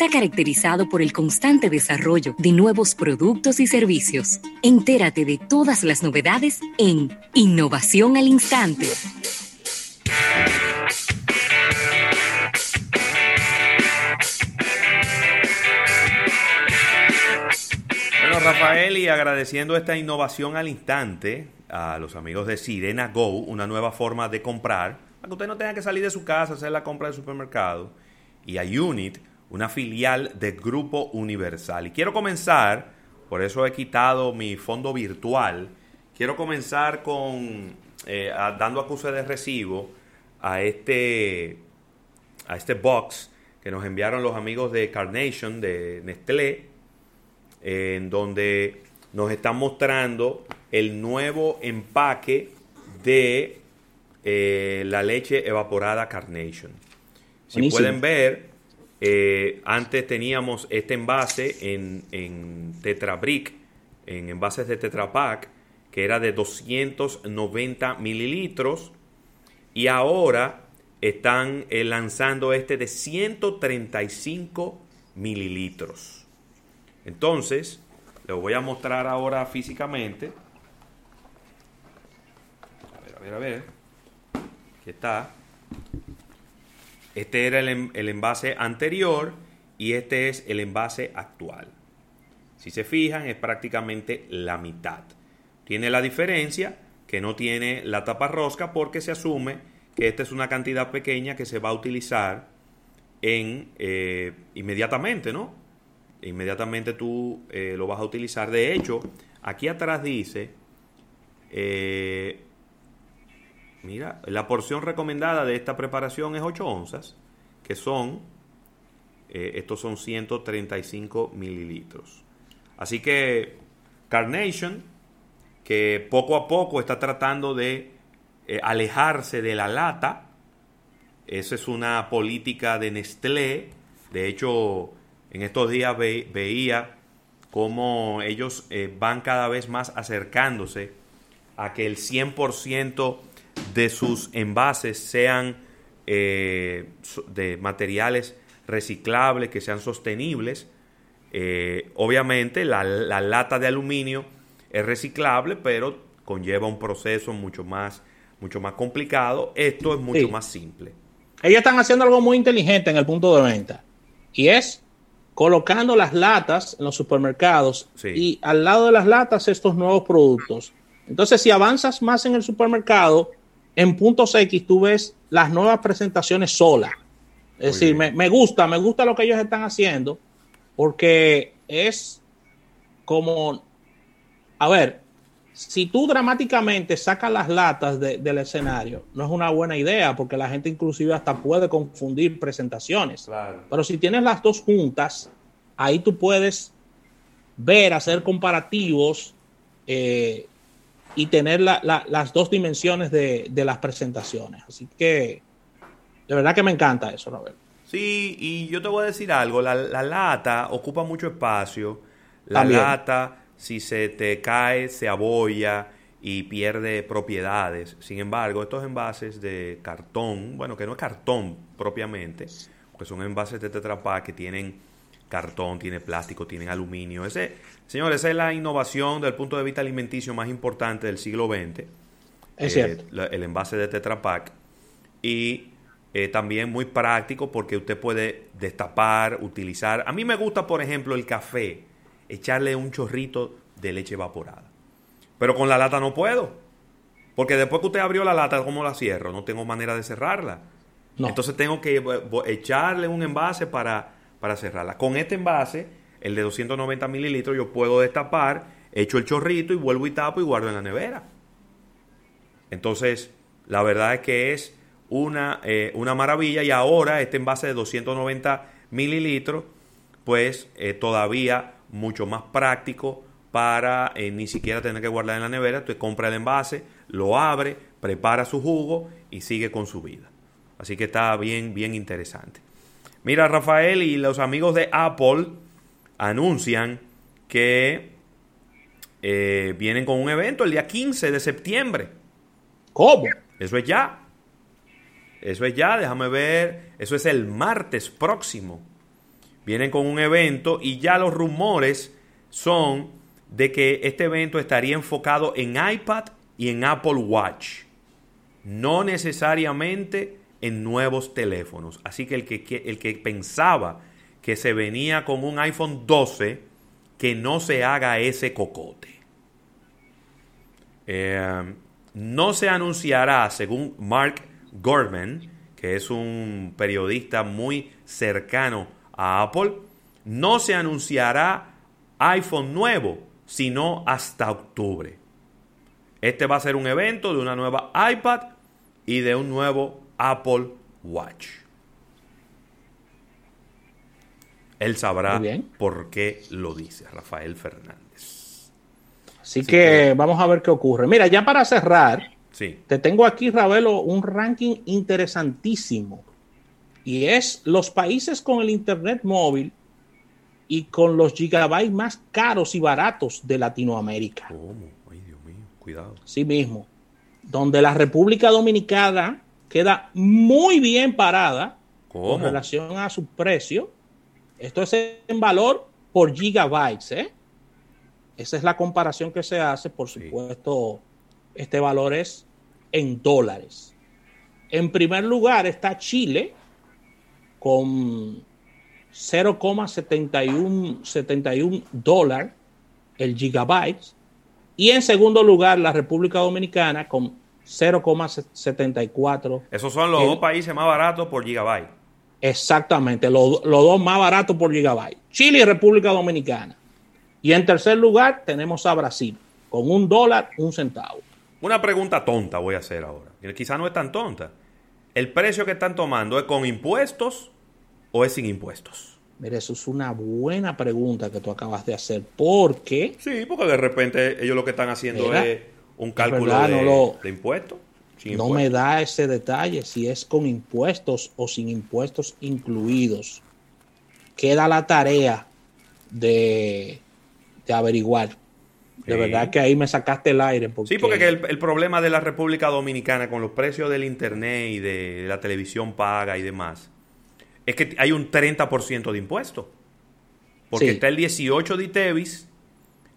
está caracterizado por el constante desarrollo de nuevos productos y servicios. Entérate de todas las novedades en Innovación al Instante. Bueno, Rafael, y agradeciendo esta innovación al instante a los amigos de Sirena Go, una nueva forma de comprar, para que usted no tenga que salir de su casa hacer la compra del supermercado, y a Unit, una filial de Grupo Universal. Y quiero comenzar, por eso he quitado mi fondo virtual, quiero comenzar con eh, dando acuse de recibo a este, a este box que nos enviaron los amigos de Carnation, de Nestlé, en donde nos están mostrando el nuevo empaque de eh, la leche evaporada Carnation. Si pueden ver, eh, antes teníamos este envase en, en Tetrabrick, en envases de Tetra Pak, que era de 290 mililitros. Y ahora están eh, lanzando este de 135 mililitros. Entonces, les voy a mostrar ahora físicamente. A ver, a ver, a ver. Aquí está. Este era el, envase anterior y este es el envase actual. Si se fijan, es prácticamente la mitad. Tiene la diferencia que no tiene la tapa rosca porque se asume que esta es una cantidad pequeña que se va a utilizar en eh, inmediatamente, ¿no? Inmediatamente tú eh, lo vas a utilizar. De hecho, aquí atrás dice, eh, mira, la porción recomendada de esta preparación es 8 onzas, que son, estos son 135 mililitros. Así que Carnation que poco a poco está tratando de eh, alejarse de la lata. Esa es una política de Nestlé. De hecho, en estos días veía cómo ellos eh, van cada vez más acercándose a que el 100% de sus envases sean eh, de materiales reciclables, que sean sostenibles. obviamente la, la lata de aluminio es reciclable, pero conlleva un proceso mucho más, mucho más complicado. Esto es mucho más simple. Ellos están haciendo algo muy inteligente en el punto de venta y es colocando las latas en los supermercados y al lado de las latas estos nuevos productos. Entonces, si avanzas más en el supermercado, en puntos X tú ves las nuevas presentaciones solas. Es decir, me, me, gusta, me gusta lo que ellos están haciendo porque es como a ver, si tú dramáticamente sacas las latas del escenario, no es una buena idea porque la gente inclusive hasta puede confundir presentaciones. Pero si tienes las dos juntas, ahí tú puedes ver, hacer comparativos eh, y tener las dos dimensiones de, las presentaciones. Así que de verdad que me encanta eso, Robert. Sí, y yo te voy a decir algo, la, lata ocupa mucho espacio, la lata si se te cae, se abolla y pierde propiedades. Sin embargo, estos envases de cartón, bueno, que no es cartón propiamente, porque son envases de Tetra que tienen cartón, tiene plástico, tienen aluminio. Ese, señores, esa es la innovación del punto de vista alimenticio más importante del siglo XX. Es cierto. el envase de Tetra Pak. Y eh, también muy práctico porque usted puede destapar, utilizar. A mí me gusta, por ejemplo, el café echarle un chorrito de leche evaporada. Pero con la lata no puedo. Porque después que usted abrió la lata, ¿cómo la cierro? No tengo manera de cerrarla. Entonces tengo que echarle un envase para, para cerrarla. Con este envase, el de 290 mililitros, yo puedo destapar, echo el chorrito y vuelvo y tapo y guardo en la nevera. Entonces, la verdad es que es una, eh, una maravilla y ahora este envase de 290 mililitros, pues eh, todavía mucho más práctico para eh, ni siquiera tener que guardar en la nevera. Usted compra el envase, lo abre, prepara su jugo y sigue con su vida. Así que está bien, bien interesante. Mira, Rafael y los amigos de Apple anuncian que eh, vienen con un evento el día 15 de septiembre. ¿Cómo? Eso es ya. Eso es ya, déjame ver. Eso es el martes próximo. vienen con un evento y ya los rumores son de que este evento estaría enfocado en iPad y en Apple Watch, no necesariamente en nuevos teléfonos. Así que el que, el que pensaba que se venía con un iPhone 12, que no se haga ese cocote. Eh, no se anunciará, según Mark Gurman, que es un periodista muy cercano a Apple, no se anunciará iPhone nuevo, sino hasta octubre. Este va a ser un evento de una nueva iPad y de un nuevo Apple Watch. Él sabrá por qué lo dice, Rafael Fernández. Así, que, vamos a ver qué ocurre. Mira, ya para cerrar, sí. te tengo aquí, Ravelo, un ranking interesantísimo. Y es los países con el Internet móvil y con los gigabytes más caros y baratos de Latinoamérica. ¿Cómo? Ay, Dios mío, cuidado. Sí mismo. Donde la República Dominicana queda muy bien parada con relación a su precio. Esto es en valor por gigabytes, ¿eh? Esa es la comparación que se hace, por supuesto, este valor es en dólares. En primer lugar está Chile con 0,71 dólar el gigabyte. Y en segundo lugar, la República Dominicana con 0,74. Esos son los dos países más baratos por gigabyte. Exactamente, los, dos más baratos por gigabyte. Chile y República Dominicana. Y en tercer lugar tenemos a Brasil, con un dólar, un centavo. Una pregunta tonta voy a hacer ahora. Quizá no es tan tonta. ¿El precio que están tomando es con impuestos o es sin impuestos? Mira, eso es una buena pregunta que tú acabas de hacer. Porque. Sí, porque de repente ellos lo que están haciendo es un cálculo de, impuestos. No me da ese detalle si es con impuestos o sin impuestos incluidos. Queda la tarea de, averiguar. De verdad que ahí me sacaste el aire. Sí, porque el, el, problema de la República Dominicana con los precios del Internet y de la televisión paga y demás es que hay un 30% de impuesto. Porque está el 18 de ITEVIS,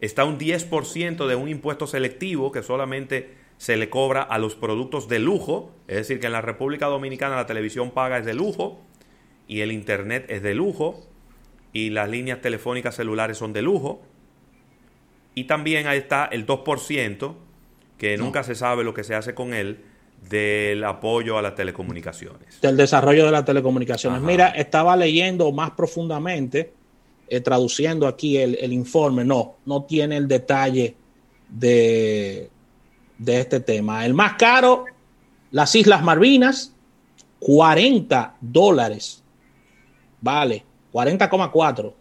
está un 10% de un impuesto selectivo que solamente se le cobra a los productos de lujo, es decir, que en la República Dominicana la televisión paga es de lujo y el Internet es de lujo y las líneas telefónicas celulares son de lujo. Y también ahí está el 2%, que nunca se sabe lo que se hace con él, del apoyo a las telecomunicaciones. Del desarrollo de las telecomunicaciones. Mira, estaba leyendo más profundamente, eh, traduciendo aquí el, informe, no, no tiene el detalle de, de este tema. El más caro, las Islas Malvinas, 40 dólares, vale, 40,4,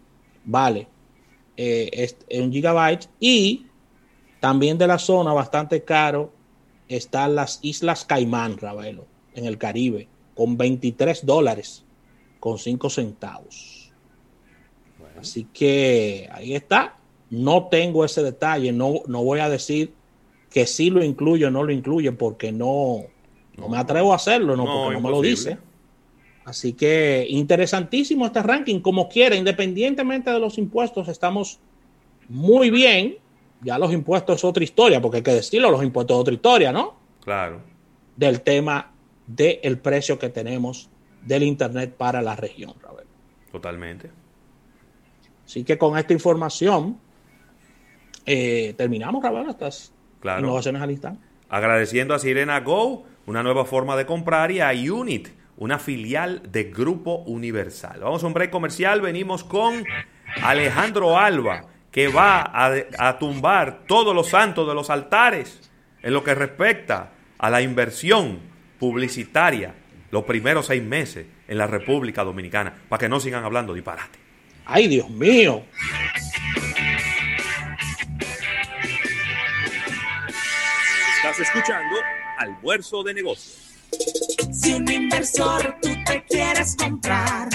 vale, eh, es, un gigabyte, y también de la zona bastante caro, están las Islas Caimán, Ravelo, en el Caribe, con 23 dólares, con 5 centavos. Así que ahí está. No tengo ese detalle, no, no voy a decir que sí lo incluye o no lo incluye porque no, no, me atrevo a hacerlo, no, porque no me lo dice. Así que interesantísimo este ranking, como quiera, independientemente de los impuestos, estamos muy bien ya los impuestos es otra historia, porque hay que decirlo, los impuestos es otra historia, ¿no? Claro. Del tema del precio que tenemos del Internet para la región, Raúl. Totalmente. Así que con esta información eh, terminamos, Raúl, estas innovaciones al instante. Agradeciendo a Sirena Go, una nueva forma de comprar, y a Unit, una filial de Grupo Universal. Vamos a un break comercial, venimos con Alejandro Alba que va a, tumbar todos los santos de los altares en lo que respecta a la inversión publicitaria los primeros seis meses en la República Dominicana, para que no sigan hablando disparate. ¡Ay, Dios mío! Estás escuchando Almuerzo de Negocios. Si un inversor tú te quieres comprar